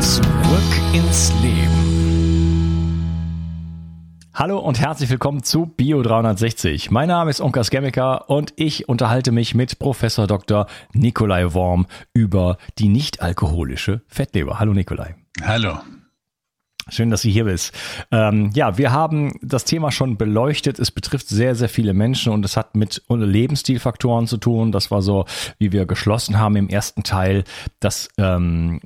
Zurück ins Leben. Hallo und herzlich willkommen zu Bio 360. Mein Name ist Unkas Gemmiker und ich unterhalte mich mit Professor Dr. Nikolai Worm über die nicht-alkoholische Fettleber. Hallo Nikolai. Hallo. Schön, dass du hier bist. Ähm, ja, wir haben das Thema schon beleuchtet. Es betrifft sehr, sehr viele Menschen und es hat mit Lebensstilfaktoren zu tun. Das war so, wie wir geschlossen haben im ersten Teil, dass ähm,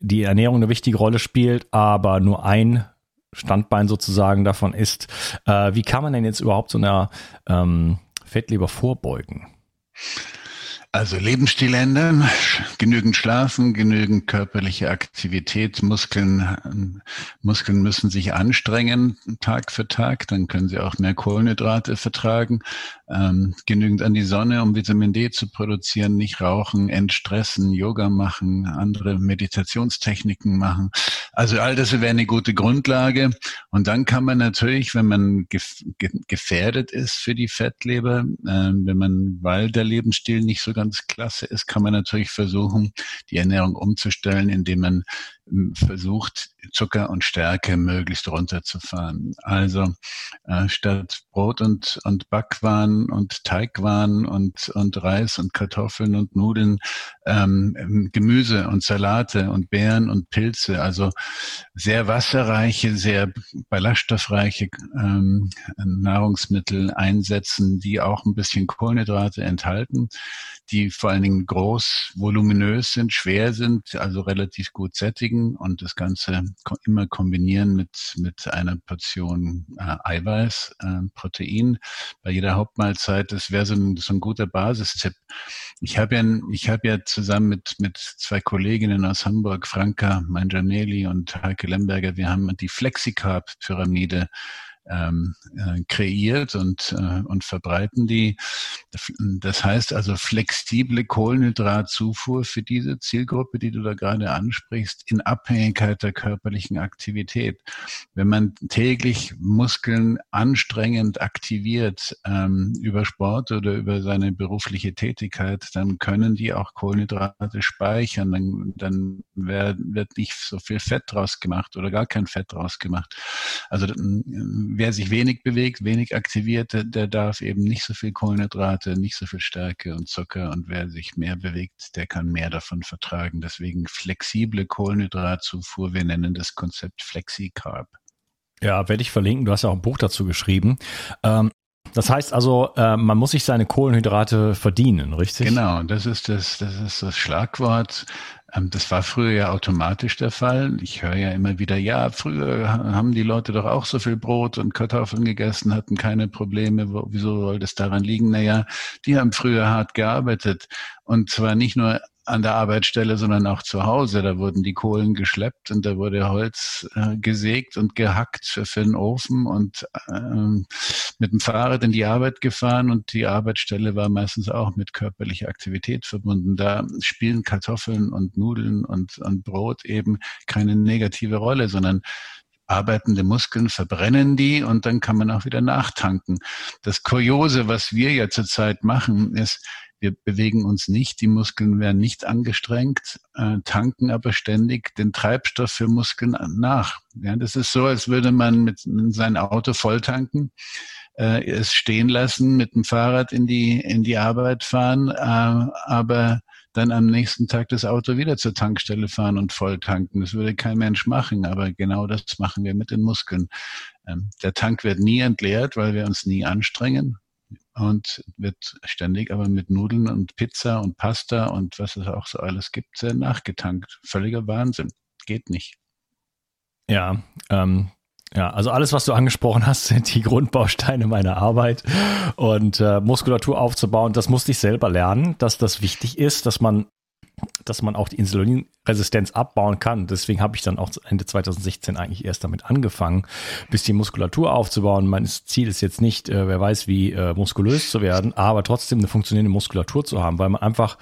die Ernährung eine wichtige Rolle spielt, aber nur ein Standbein sozusagen davon ist, äh, wie kann man denn jetzt überhaupt so einer ähm, Fettleber vorbeugen? Also Lebensstil ändern, genügend schlafen, genügend körperliche Aktivität, Muskeln, Muskeln müssen sich anstrengen Tag für Tag, dann können sie auch mehr Kohlenhydrate vertragen, ähm, genügend an die Sonne, um Vitamin D zu produzieren, nicht rauchen, entstressen, Yoga machen, andere Meditationstechniken machen. Also all das wäre eine gute Grundlage. Und dann kann man natürlich, wenn man gefährdet ist für die Fettleber, äh, wenn man, weil der Lebensstil nicht so ganz klasse ist, kann man natürlich versuchen, die Ernährung umzustellen, indem man versucht, Zucker und Stärke möglichst runterzufahren. Also äh, statt Brot und, und Backwaren und Teigwaren und, und Reis und Kartoffeln und Nudeln, ähm, Gemüse und Salate und Beeren und Pilze, also sehr wasserreiche, sehr ballaststoffreiche ähm, Nahrungsmittel einsetzen, die auch ein bisschen Kohlenhydrate enthalten, die vor allen Dingen groß, voluminös sind, schwer sind, also relativ gut sättigen Protein und das Ganze immer kombinieren mit, mit einer Portion äh, Eiweiß, äh, Protein bei jeder Hauptmahlzeit. Das wäre so ein, so ein guter Basistipp. Ich habe ja, ich habe ja zusammen mit, mit zwei Kolleginnen aus Hamburg, Franka Mangianelli und Heike Lemberger, wir haben die Flexicarb-Pyramide ähm, äh, kreiert und, äh, und verbreiten die. Das heißt also flexible Kohlenhydratzufuhr für diese Zielgruppe, die du da gerade ansprichst, in Abhängigkeit der körperlichen Aktivität. Wenn man täglich Muskeln anstrengend aktiviert ähm, über Sport oder über seine berufliche Tätigkeit, dann können die auch Kohlenhydrate speichern. Dann, dann wird nicht so viel Fett draus gemacht oder gar kein Fett draus gemacht. Also wer sich wenig bewegt, wenig aktiviert, der, darf eben nicht so viel Kohlenhydrate, nicht so viel Stärke und Zucker. Und wer sich mehr bewegt, der kann mehr davon vertragen. Deswegen flexible Kohlenhydratzufuhr. Wir nennen das Konzept FlexiCarb. Ja, werde ich verlinken. Du hast ja auch ein Buch dazu geschrieben. Ähm, das heißt also, äh, man muss sich seine Kohlenhydrate verdienen, richtig? Genau, das ist das, das ist das Schlagwort. Ähm, das war früher ja automatisch der Fall. Ich höre ja immer wieder, ja, früher haben die Leute doch auch so viel Brot und Kartoffeln gegessen, hatten keine Probleme. Wieso soll das daran liegen? Naja, die haben früher hart gearbeitet. Und zwar nicht nur an der Arbeitsstelle, sondern auch zu Hause. Da wurden die Kohlen geschleppt und da wurde Holz äh, gesägt und gehackt für, für den Ofen und ähm, mit dem Fahrrad in die Arbeit gefahren und die Arbeitsstelle war meistens auch mit körperlicher Aktivität verbunden. Da spielen Kartoffeln und Nudeln und, und Brot eben keine negative Rolle, sondern arbeitende Muskeln verbrennen die und dann kann man auch wieder nachtanken. Das Kuriose, was wir ja zurzeit machen, ist, wir bewegen uns nicht, die Muskeln werden nicht angestrengt, äh, tanken aber ständig den Treibstoff für Muskeln nach. Ja, das ist so, als würde man mit, mit sein Auto voll tanken, äh, es stehen lassen, mit dem Fahrrad in die in die Arbeit fahren, äh, aber dann am nächsten Tag das Auto wieder zur Tankstelle fahren und voll tanken. Das würde kein Mensch machen, aber genau das machen wir mit den Muskeln. Ähm, der Tank wird nie entleert, weil wir uns nie anstrengen und wird ständig aber mit Nudeln und Pizza und Pasta und was es auch so alles gibt, nachgetankt. Völliger Wahnsinn. Geht nicht. Ja, ähm, ja, also alles, was du angesprochen hast, sind die Grundbausteine meiner Arbeit. Und äh, Muskulatur aufzubauen, das musste ich selber lernen, dass das wichtig ist, dass man dass man auch die Insulinresistenz abbauen kann. Deswegen habe ich dann auch Ende 2016 eigentlich erst damit angefangen, bis die Muskulatur aufzubauen. Mein Ziel ist jetzt nicht, äh, wer weiß wie, äh, muskulös zu werden, aber trotzdem eine funktionierende Muskulatur zu haben, weil man einfach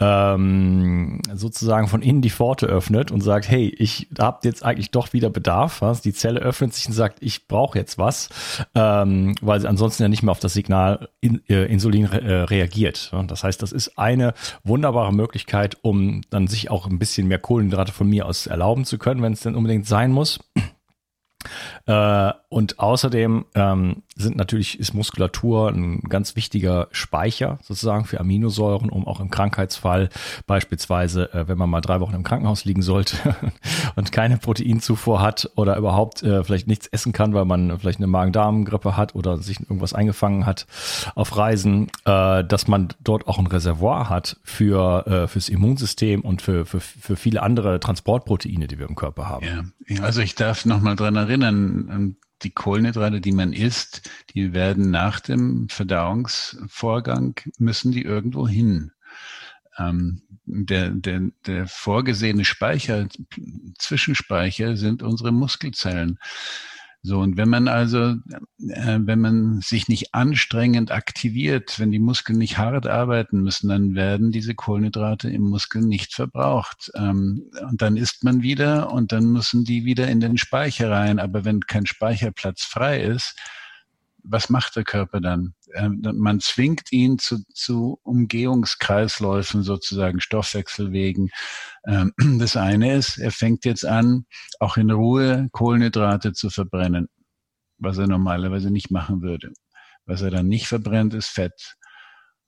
ähm, sozusagen von innen die Pforte öffnet und sagt, hey, ich habe jetzt eigentlich doch wieder Bedarf. Was? Die Zelle öffnet sich und sagt, ich brauche jetzt was, ähm, weil sie ansonsten ja nicht mehr auf das Signal in, äh, Insulin re äh, reagiert. Das heißt, das ist eine wunderbare Möglichkeit, um dann sich auch ein bisschen mehr Kohlenhydrate von mir aus erlauben zu können, wenn es denn unbedingt sein muss. Äh, und außerdem ähm, sind natürlich ist Muskulatur ein ganz wichtiger Speicher sozusagen für Aminosäuren, um auch im Krankheitsfall beispielsweise, äh, wenn man mal drei Wochen im Krankenhaus liegen sollte und keine Proteinzufuhr hat oder überhaupt äh, vielleicht nichts essen kann, weil man vielleicht eine Magen-Darm-Grippe hat oder sich irgendwas eingefangen hat auf Reisen, äh, dass man dort auch ein Reservoir hat für äh, fürs Immunsystem und für, für für viele andere Transportproteine, die wir im Körper haben. Ja, also ich darf noch mal dran erinnern die Kohlenhydrate, die man isst, die werden nach dem Verdauungsvorgang, müssen die irgendwo hin. Ähm, der, der, der vorgesehene Speicher, Zwischenspeicher sind unsere Muskelzellen. So, und wenn man also, äh, wenn man sich nicht anstrengend aktiviert, wenn die Muskeln nicht hart arbeiten müssen, dann werden diese Kohlenhydrate im Muskel nicht verbraucht. Ähm, und dann isst man wieder und dann müssen die wieder in den Speicher rein. Aber wenn kein Speicherplatz frei ist, was macht der Körper dann? Ähm, man zwingt ihn zu, zu Umgehungskreisläufen, sozusagen Stoffwechselwegen. Ähm, das eine ist, er fängt jetzt an, auch in Ruhe Kohlenhydrate zu verbrennen, was er normalerweise nicht machen würde. Was er dann nicht verbrennt, ist Fett.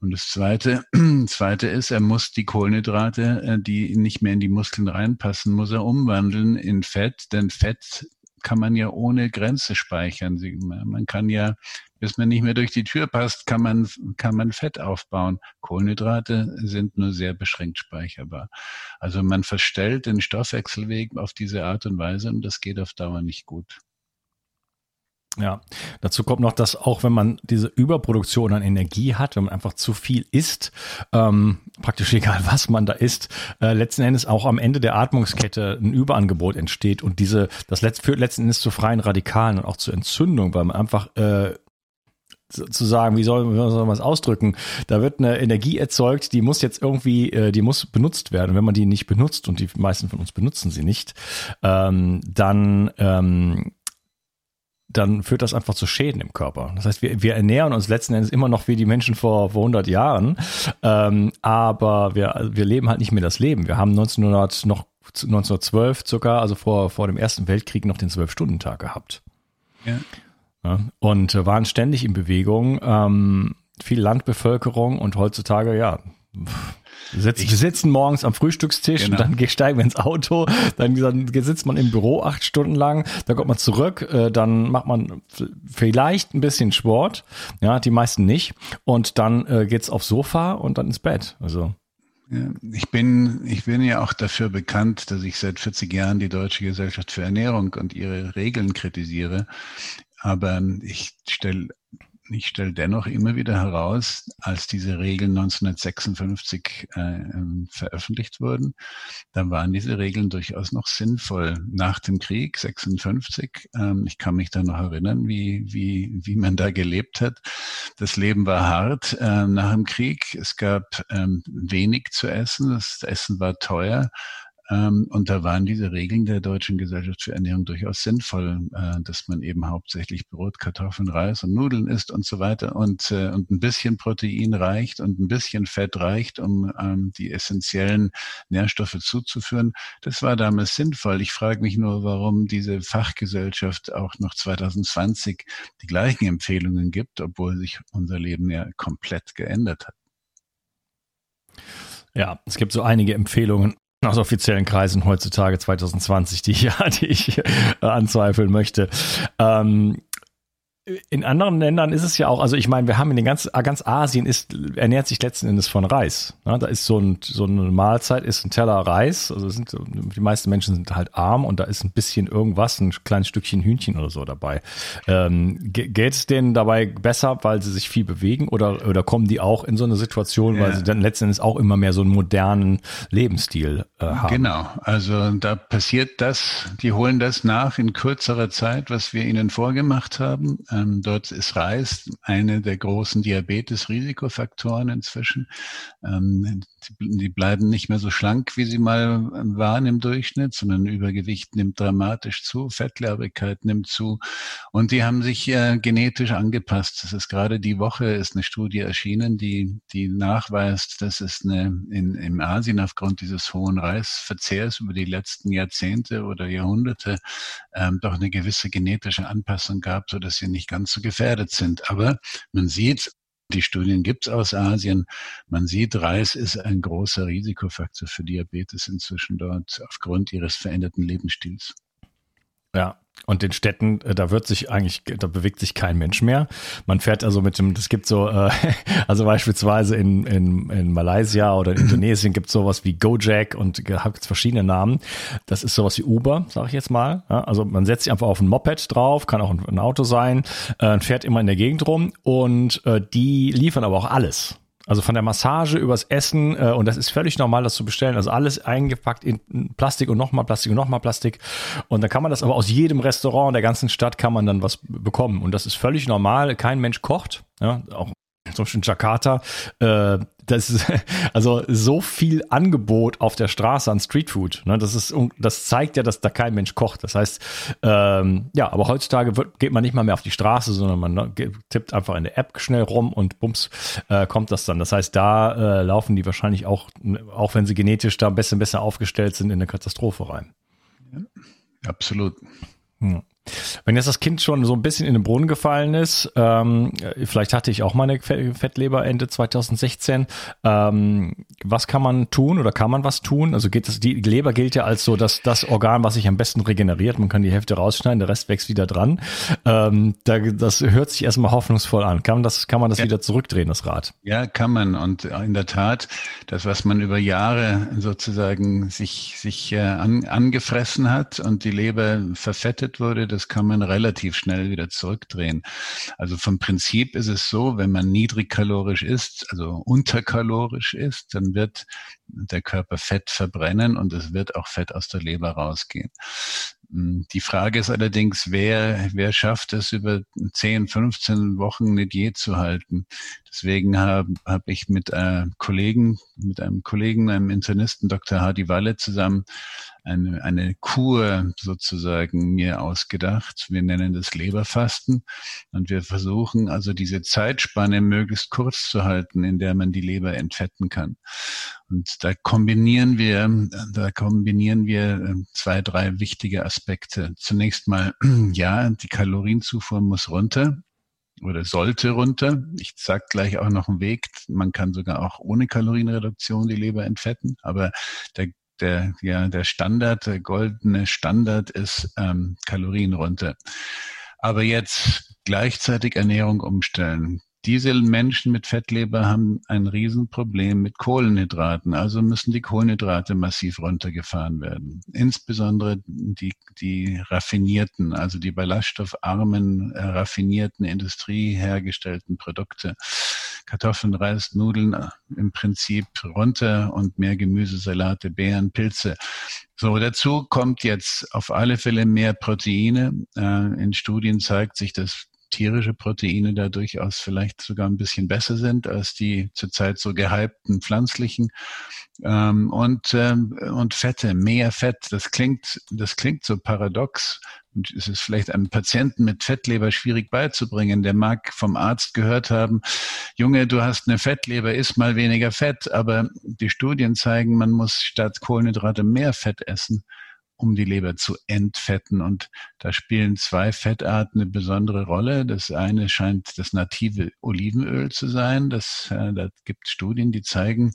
Und das zweite, zweite ist, er muss die Kohlenhydrate, äh, die nicht mehr in die Muskeln reinpassen, muss er umwandeln in Fett, denn Fett kann man ja ohne Grenze speichern. Man kann ja, bis man nicht mehr durch die Tür passt, kann man, kann man Fett aufbauen. Kohlenhydrate sind nur sehr beschränkt speicherbar. Also man verstellt den Stoffwechselweg auf diese Art und Weise und das geht auf Dauer nicht gut. Ja, dazu kommt noch, dass auch wenn man diese Überproduktion an Energie hat, wenn man einfach zu viel isst, ähm, praktisch egal was man da isst, äh, letzten Endes auch am Ende der Atmungskette ein Überangebot entsteht und diese, das letzt, führt letzten Endes zu freien Radikalen und auch zu Entzündung, weil man einfach äh, zu sagen, wie soll, wie soll man es ausdrücken? Da wird eine Energie erzeugt, die muss jetzt irgendwie, äh, die muss benutzt werden. Und wenn man die nicht benutzt, und die meisten von uns benutzen sie nicht, ähm, dann ähm, dann führt das einfach zu Schäden im Körper. Das heißt, wir, wir ernähren uns letzten Endes immer noch wie die Menschen vor, vor 100 Jahren, ähm, aber wir, wir leben halt nicht mehr das Leben. Wir haben 1900 noch 1912 circa, also vor, vor dem Ersten Weltkrieg noch den Zwölf-Stunden-Tag gehabt. Ja. ja, und äh, waren ständig in Bewegung. Ähm, viel Landbevölkerung und heutzutage, ja, sitzen, wir sitzen morgens am Frühstückstisch genau. und dann steigen wir ins Auto, dann, dann sitzt man im Büro acht Stunden lang, dann kommt man zurück, äh, dann macht man vielleicht ein bisschen Sport, ja, die meisten nicht, und dann äh, geht's aufs Sofa und dann ins Bett. Also ich bin, ich bin ja auch dafür bekannt, dass ich seit 40 Jahren die Deutsche Gesellschaft für Ernährung und ihre Regeln kritisiere. Aber ich stelle ich stelle dennoch immer wieder heraus, als diese Regeln 1956 äh, ähm, veröffentlicht wurden, dann waren diese Regeln durchaus noch sinnvoll. Nach dem Krieg 56, ähm, ich kann mich da noch erinnern, wie, wie, wie man da gelebt hat. Das Leben war hart äh, nach dem Krieg. Es gab ähm, wenig zu essen, das Essen war teuer. Ähm, und da waren diese Regeln der Deutschen Gesellschaft für Ernährung durchaus sinnvoll, äh, dass man eben hauptsächlich Brot, Kartoffeln, Reis und Nudeln isst und so weiter und, äh, und ein bisschen Protein reicht und ein bisschen Fett reicht, um ähm, die essentiellen Nährstoffe zuzuführen. Das war damals sinnvoll. Ich frage mich nur, warum diese Fachgesellschaft auch noch 2020 die gleichen Empfehlungen gibt, obwohl sich unser Leben ja komplett geändert hat. Ja, es gibt so einige Empfehlungen aus offiziellen Kreisen heutzutage 2020, die, ja, die ich äh, anzweifeln möchte. Ähm, in anderen Ländern ist es ja auch, also ich meine, wir haben in den ganz, ganz Asien ist, ernährt sich letzten Endes von Reis. Ja, da ist so, ein, so eine Mahlzeit, ist ein Teller Reis. Also sind, die meisten Menschen sind halt arm und da ist ein bisschen irgendwas, ein kleines Stückchen Hühnchen oder so dabei. Ähm, geht es denen dabei besser, weil sie sich viel bewegen oder, oder kommen die auch in so eine Situation, ja. weil sie dann letzten Endes auch immer mehr so einen modernen Lebensstil äh, haben? Genau, also da passiert das, die holen das nach in kürzerer Zeit, was wir ihnen vorgemacht haben. Ähm, dort ist Reis eine der großen Diabetes-Risikofaktoren inzwischen. Ähm, die bleiben nicht mehr so schlank, wie sie mal waren im Durchschnitt, sondern Übergewicht nimmt dramatisch zu, Fettleibigkeit nimmt zu. Und die haben sich äh, genetisch angepasst. Das ist gerade die Woche ist eine Studie erschienen, die, die nachweist, dass es eine, in, in Asien aufgrund dieses hohen Reisverzehrs über die letzten Jahrzehnte oder Jahrhunderte ähm, doch eine gewisse genetische Anpassung gab, so dass sie nicht ganz so gefährdet sind. Aber man sieht, die Studien gibt es aus Asien. Man sieht, Reis ist ein großer Risikofaktor für Diabetes inzwischen dort aufgrund ihres veränderten Lebensstils. Ja, und in Städten, äh, da wird sich eigentlich, da bewegt sich kein Mensch mehr. Man fährt also mit dem, das gibt so, äh, also beispielsweise in, in, in Malaysia oder in Indonesien gibt es sowas wie Gojek und jetzt verschiedene Namen. Das ist sowas wie Uber, sage ich jetzt mal. Also man setzt sich einfach auf ein Moped drauf, kann auch ein, ein Auto sein, äh, fährt immer in der Gegend rum und äh, die liefern aber auch alles. Also von der Massage übers Essen äh, und das ist völlig normal, das zu bestellen. Also alles eingepackt in Plastik und nochmal Plastik und nochmal Plastik. Und dann kann man das aber aus jedem Restaurant der ganzen Stadt kann man dann was bekommen. Und das ist völlig normal. Kein Mensch kocht. Ja, auch zum Beispiel in Jakarta, äh, das ist also so viel Angebot auf der Straße an Streetfood. Ne, das ist, das zeigt ja, dass da kein Mensch kocht. Das heißt, ähm, ja, aber heutzutage wird, geht man nicht mal mehr auf die Straße, sondern man ne, tippt einfach in der App schnell rum und bums äh, kommt das dann. Das heißt, da äh, laufen die wahrscheinlich auch, auch wenn sie genetisch da ein bisschen besser aufgestellt sind, in eine Katastrophe rein. Ja, absolut. Ja. Wenn jetzt das Kind schon so ein bisschen in den Brunnen gefallen ist, ähm, vielleicht hatte ich auch mal eine Fettleber Ende 2016. Ähm, was kann man tun oder kann man was tun? Also geht das, die Leber gilt ja als so das, das Organ, was sich am besten regeneriert. Man kann die Hälfte rausschneiden, der Rest wächst wieder dran. Ähm, da, das hört sich erstmal hoffnungsvoll an. Kann man das, kann man das ja. wieder zurückdrehen, das Rad? Ja, kann man. Und in der Tat, das, was man über Jahre sozusagen sich, sich äh, an, angefressen hat und die Leber verfettet wurde, das kann man relativ schnell wieder zurückdrehen. Also vom Prinzip ist es so, wenn man niedrigkalorisch isst, also unterkalorisch isst, dann wird der Körper Fett verbrennen und es wird auch Fett aus der Leber rausgehen. Hm, die Frage ist allerdings, wer, wer schafft es über 10, 15 Wochen eine Diät zu halten? Deswegen habe hab ich mit einem äh, Kollegen, mit einem Kollegen, einem Internisten, Dr. Hardy Walle zusammen eine, eine Kur sozusagen mir ausgedacht. Wir nennen das Leberfasten und wir versuchen also diese Zeitspanne möglichst kurz zu halten, in der man die Leber entfetten kann. Und da kombinieren wir, da kombinieren wir äh, zwei, drei wichtige Aspekte. Zunächst mal, ja, die Kalorienzufuhr muss runter oder sollte runter. Ich sag gleich auch noch einen Weg. Man kann sogar auch ohne Kalorienreduktion die Leber entfetten, aber der der, ja, der Standard, der goldene Standard ist ähm, Kalorien runter. Aber jetzt gleichzeitig Ernährung umstellen. Diese Menschen mit Fettleber haben ein Riesenproblem mit Kohlenhydraten, also müssen die Kohlenhydrate massiv runtergefahren werden. Insbesondere die, die raffinierten, also die ballaststoffarmen, äh, raffinierten, industriehergestellten Produkte. Kartoffeln, Reis, Nudeln äh, im Prinzip runter und mehr Gemüse, Salate, Beeren, Pilze. So, dazu kommt jetzt auf alle Fälle mehr Proteine. Äh, in Studien zeigt sich, dass tierische Proteine da durchaus vielleicht sogar ein bisschen besser sind als die zurzeit so gehypten pflanzlichen. Ähm, und, ähm, und Fette, mehr Fett, das klingt, das klingt so paradox. Und es ist vielleicht einem Patienten mit Fettleber schwierig beizubringen. Der mag vom Arzt gehört haben, Junge, du hast eine Fettleber, isst mal weniger Fett. Aber die Studien zeigen, man muss statt Kohlenhydrate mehr Fett essen um die Leber zu entfetten. Und da spielen zwei Fettarten eine besondere Rolle. Das eine scheint das native Olivenöl zu sein. Das, äh, da gibt Studien, die zeigen,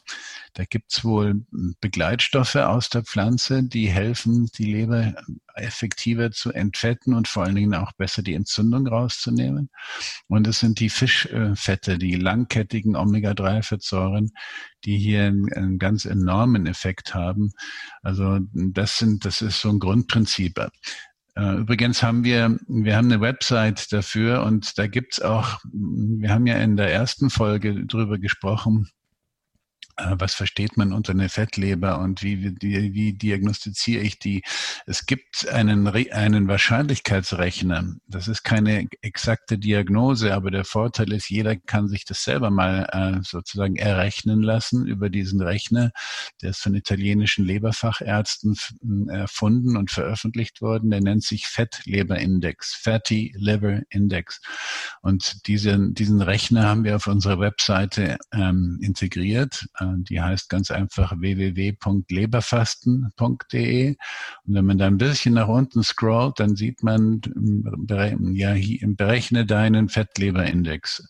da gibt es wohl Begleitstoffe aus der Pflanze, die helfen, die Leber effektiver zu entfetten und vor allen Dingen auch besser die Entzündung rauszunehmen. Und es sind die Fischfette, die langkettigen Omega-3-Fettsäuren, die hier einen, einen, ganz enormen Effekt haben. Also das sind, das ist so ein Grundprinzip. Äh, übrigens haben wir, wir haben eine Website dafür und da gibt's auch, wir haben ja in der ersten Folge drüber gesprochen, was versteht man unter einer Fettleber und wie, wie, wie diagnostiziere ich die? Es gibt einen, einen Wahrscheinlichkeitsrechner. Das ist keine exakte Diagnose, aber der Vorteil ist, jeder kann sich das selber mal äh, sozusagen errechnen lassen über diesen Rechner. Der ist von italienischen Leberfachärzten erfunden und veröffentlicht worden. Der nennt sich Fettleberindex, Fatty Liver Index. Und diesen, diesen Rechner haben wir auf unserer Webseite ähm, integriert die heißt ganz einfach www.leberfasten.de. Und wenn man da ein bisschen nach unten scrollt, dann sieht man, ja, berechne deinen Fettleberindex.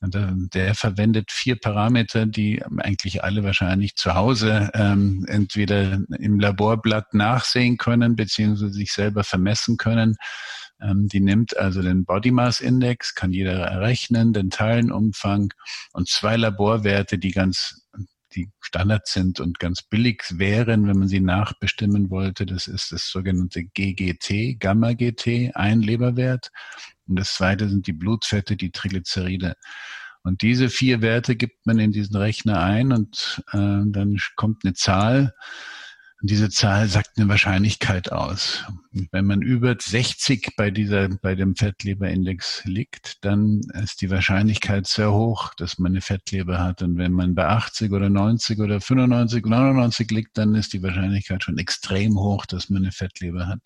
Der verwendet vier Parameter, die eigentlich alle wahrscheinlich zu Hause ähm, entweder im Laborblatt nachsehen können, beziehungsweise sich selber vermessen können. Ähm, die nimmt also den Body Mass Index, kann jeder errechnen, den Teilenumfang und zwei Laborwerte, die ganz die Standard sind und ganz billig wären, wenn man sie nachbestimmen wollte. Das ist das sogenannte GGT, Gamma-GT, ein Leberwert. Und das zweite sind die Blutfette, die Triglyceride. Und diese vier Werte gibt man in diesen Rechner ein und äh, dann kommt eine Zahl und diese Zahl sagt eine Wahrscheinlichkeit aus. wenn man über 60 bei dieser, bei dem Fettleberindex liegt, dann ist die Wahrscheinlichkeit sehr hoch, dass man eine Fettleber hat. Und wenn man bei 80 oder 90 oder 95, 99 liegt, dann ist die Wahrscheinlichkeit schon extrem hoch, dass man eine Fettleber hat.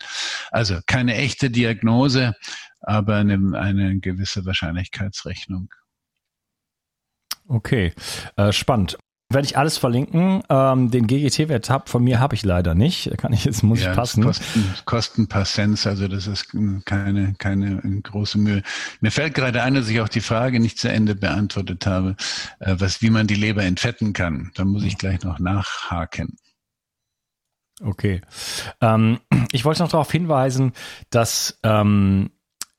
Also keine echte Diagnose, aber eine, eine gewisse Wahrscheinlichkeitsrechnung. Okay, äh, spannend. Werde ich alles verlinken. Ähm, den GGT-Wert hab, von mir habe ich leider nicht. Kann ich jetzt muss ja, ich passen. Kosten, kosten ein paar also das ist keine keine große Mühe. Mir fällt gerade ein, dass ich auch die Frage nicht zu Ende beantwortet habe, äh, was wie man die Leber entfetten kann. Da muss ich gleich noch nachhaken. Okay. Ähm, ich wollte noch darauf hinweisen, dass ähm,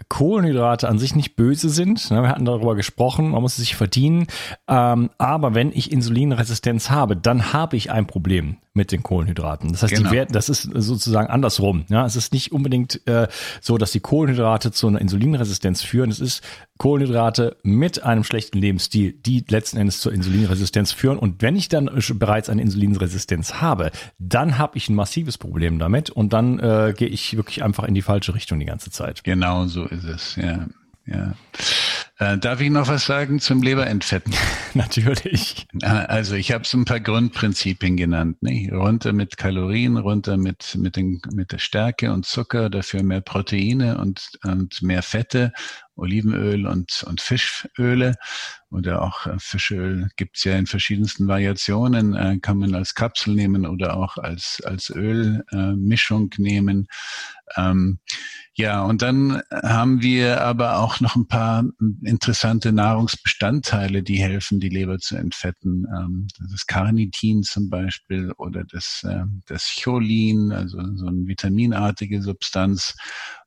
Kohlenhydrate an sich nicht böse sind. Ne? Wir hatten darüber gesprochen, man muss es sich verdienen. Ähm, aber wenn ich Insulinresistenz habe, dann habe ich ein Problem mit den Kohlenhydraten. Das heißt, genau. die werden, das ist sozusagen andersrum. Ja, es ist nicht unbedingt äh, so, dass die Kohlenhydrate zu einer Insulinresistenz führen. Es ist Kohlenhydrate mit einem schlechten Lebensstil, die letzten Endes zur Insulinresistenz führen. Und wenn ich dann bereits eine Insulinresistenz habe, dann habe ich ein massives Problem damit und dann äh, gehe ich wirklich einfach in die falsche Richtung die ganze Zeit. Genau so ist es, ja. ja. Äh, darf ich noch was sagen zum Leberentfetten? Natürlich. Also ich habe so ein paar Grundprinzipien genannt. Ne? Runter mit Kalorien, runter mit, mit, den, mit der Stärke und Zucker, dafür mehr Proteine und, und mehr Fette Olivenöl und, und Fischöle oder auch äh, Fischöl gibt's ja in verschiedensten Variationen, äh, kann man als Kapsel nehmen oder auch als, als Ölmischung äh, nehmen. Ähm, ja, und dann haben wir aber auch noch ein paar interessante Nahrungsbestandteile, die helfen, die Leber zu entfetten. Ähm, das Carnitin zum Beispiel oder das, äh, das Cholin, also so eine vitaminartige Substanz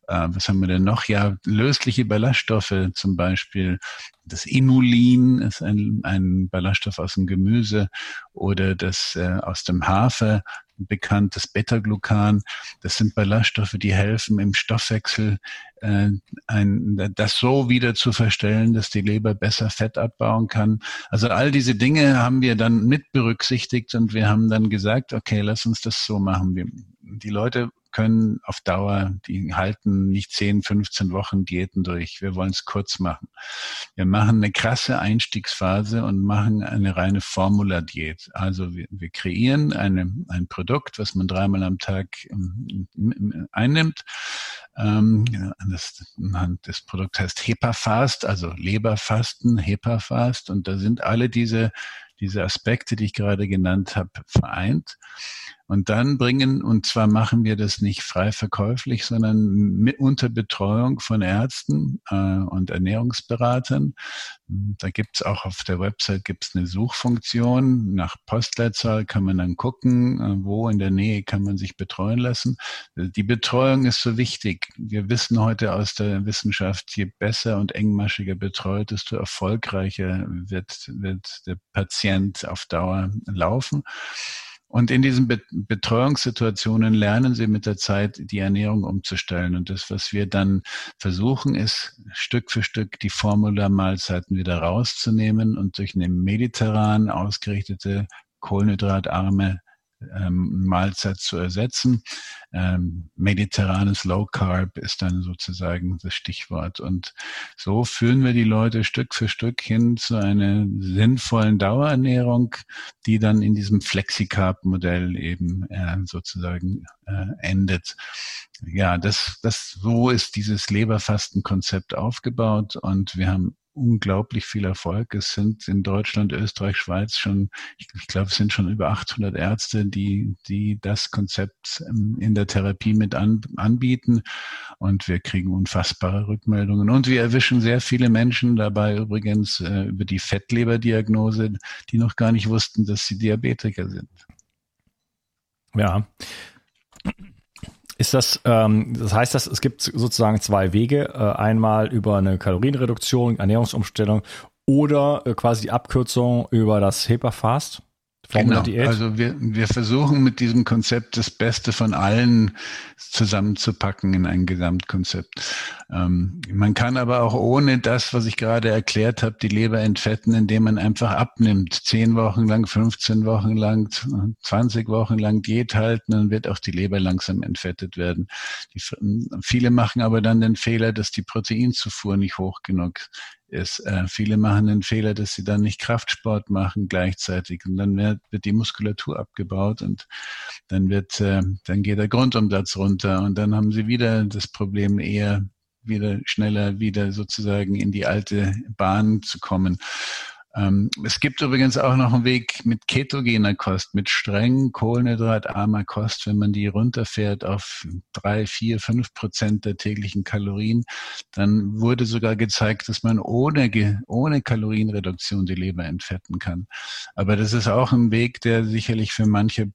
äh, was haben wir denn noch? Ja, lösliche Ballaststoffe zum Beispiel. Das Inulin ist ein, ein Ballaststoff aus dem Gemüse oder das äh, aus dem Hafer bekanntes Beta-Glucan. Das sind Ballaststoffe, die helfen im Stoffwechsel, äh, ein, das so wieder zu verstellen, dass die Leber besser Fett abbauen kann. Also all diese Dinge haben wir dann mit berücksichtigt und wir haben dann gesagt, okay, lass uns das so machen. Wir, die Leute können auf Dauer, die halten nicht 10, 15 Wochen Diäten durch. Wir wollen es kurz machen. Wir machen eine krasse Einstiegsphase und machen eine reine Formula-Diät. Also wir, wir kreieren eine, ein Produkt, was man dreimal am Tag ähm, einnimmt. Ähm, das, das Produkt heißt HEPA-Fast, also Leberfasten, HEPA-Fast. Und da sind alle diese diese Aspekte, die ich gerade genannt habe, vereint. Und dann bringen, und zwar machen wir das nicht frei verkäuflich, sondern mit, unter Betreuung von Ärzten äh, und Ernährungsberatern. Da gibt's auch auf der Website gibt's eine Suchfunktion. Nach Postleitzahl kann man dann gucken, äh, wo in der Nähe kann man sich betreuen lassen. Die Betreuung ist so wichtig. Wir wissen heute aus der Wissenschaft, je besser und engmaschiger betreut, desto erfolgreicher wird, wird der Patient auf Dauer laufen. Und in diesen Betreuungssituationen lernen sie mit der Zeit die Ernährung umzustellen. Und das, was wir dann versuchen, ist Stück für Stück die Formula-Mahlzeiten wieder rauszunehmen und durch eine mediterran ausgerichtete, kohlenhydratarme ähm, Mahlzeit zu ersetzen. Ähm, mediterranes Low Carb ist dann sozusagen das Stichwort. Und so führen wir die Leute Stück für Stück hin zu einer sinnvollen Dauerernährung, die dann in diesem Flexicarb-Modell eben äh, sozusagen äh, endet. Ja, das, das, so ist dieses Leberfastenkonzept aufgebaut und wir haben unglaublich viel Erfolg. Es sind in Deutschland, Österreich, Schweiz schon, ich, ich glaube, es sind schon über 800 Ärzte, die, die das Konzept ähm, in der Therapie mit an, anbieten. Und wir kriegen unfassbare Rückmeldungen. Und wir erwischen sehr viele Menschen dabei übrigens äh, über die Fettleberdiagnose, die noch gar nicht wussten, dass sie Diabetiker sind. Ja. Ist das, ähm, das heißt, dass es gibt sozusagen zwei Wege. Äh, einmal über eine Kalorienreduktion, Ernährungsumstellung oder äh, quasi die Abkürzung über das HEPA-Fast? Genau. Also wir, wir versuchen mit diesem Konzept das Beste von allen zusammenzupacken in ein Gesamtkonzept. Ähm, man kann aber auch ohne das, was ich gerade erklärt habe, die Leber entfetten, indem man einfach abnimmt. Zehn Wochen lang, 15 Wochen lang, 20 Wochen lang Diät halten, dann wird auch die Leber langsam entfettet werden. Die, viele machen aber dann den Fehler, dass die Proteinzufuhr nicht hoch genug ist, äh, viele machen den Fehler, dass sie dann nicht Kraftsport machen gleichzeitig und dann wird, wird die Muskulatur abgebaut und dann wird, äh, dann geht der Grundumsatz runter und dann haben sie wieder das Problem eher wieder schneller wieder sozusagen in die alte Bahn zu kommen. Ähm, es gibt übrigens auch noch einen Weg mit ketogener Kost, mit streng kohlenhydratarmer Kost, wenn man die runterfährt auf drei, vier, fünf Prozent der täglichen Kalorien, dann wurde sogar gezeigt, dass man ohne, ohne Kalorienreduktion die Leber entfetten kann. Aber das ist auch ein Weg, der sicherlich für manche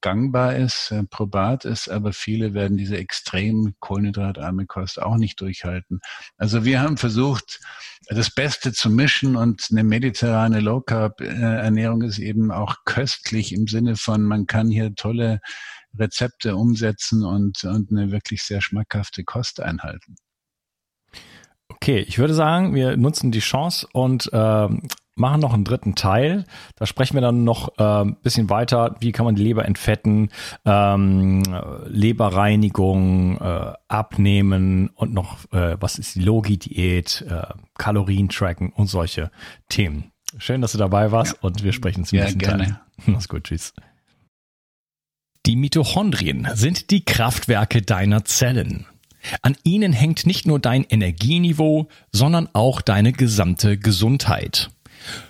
gangbar ist, äh, probat ist, aber viele werden diese extrem kohlenhydratarme Kost auch nicht durchhalten. Also wir haben versucht, das Beste zu mischen und eine mediterrane Low Carb Ernährung ist eben auch köstlich im Sinne von, man kann hier tolle Rezepte umsetzen und, und eine wirklich sehr schmackhafte Kost einhalten. Okay, ich würde sagen, wir nutzen die Chance und äh, machen noch einen dritten Teil. Da sprechen wir dann noch äh, ein bisschen weiter, wie kann man die Leber entfetten, ähm, Leberreinigung, äh, abnehmen und noch, äh, was ist die Logi-Diät, äh, Kalorien tracken und solche Themen. Schön, dass du dabei warst ja. und wir sprechen zum ja, nächsten gerne. Teil. Mach's gut, tschüss. Die Mitochondrien sind die Kraftwerke deiner Zellen. An ihnen hängt nicht nur dein Energieniveau, sondern auch deine gesamte Gesundheit.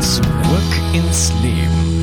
Zurück ins Leben.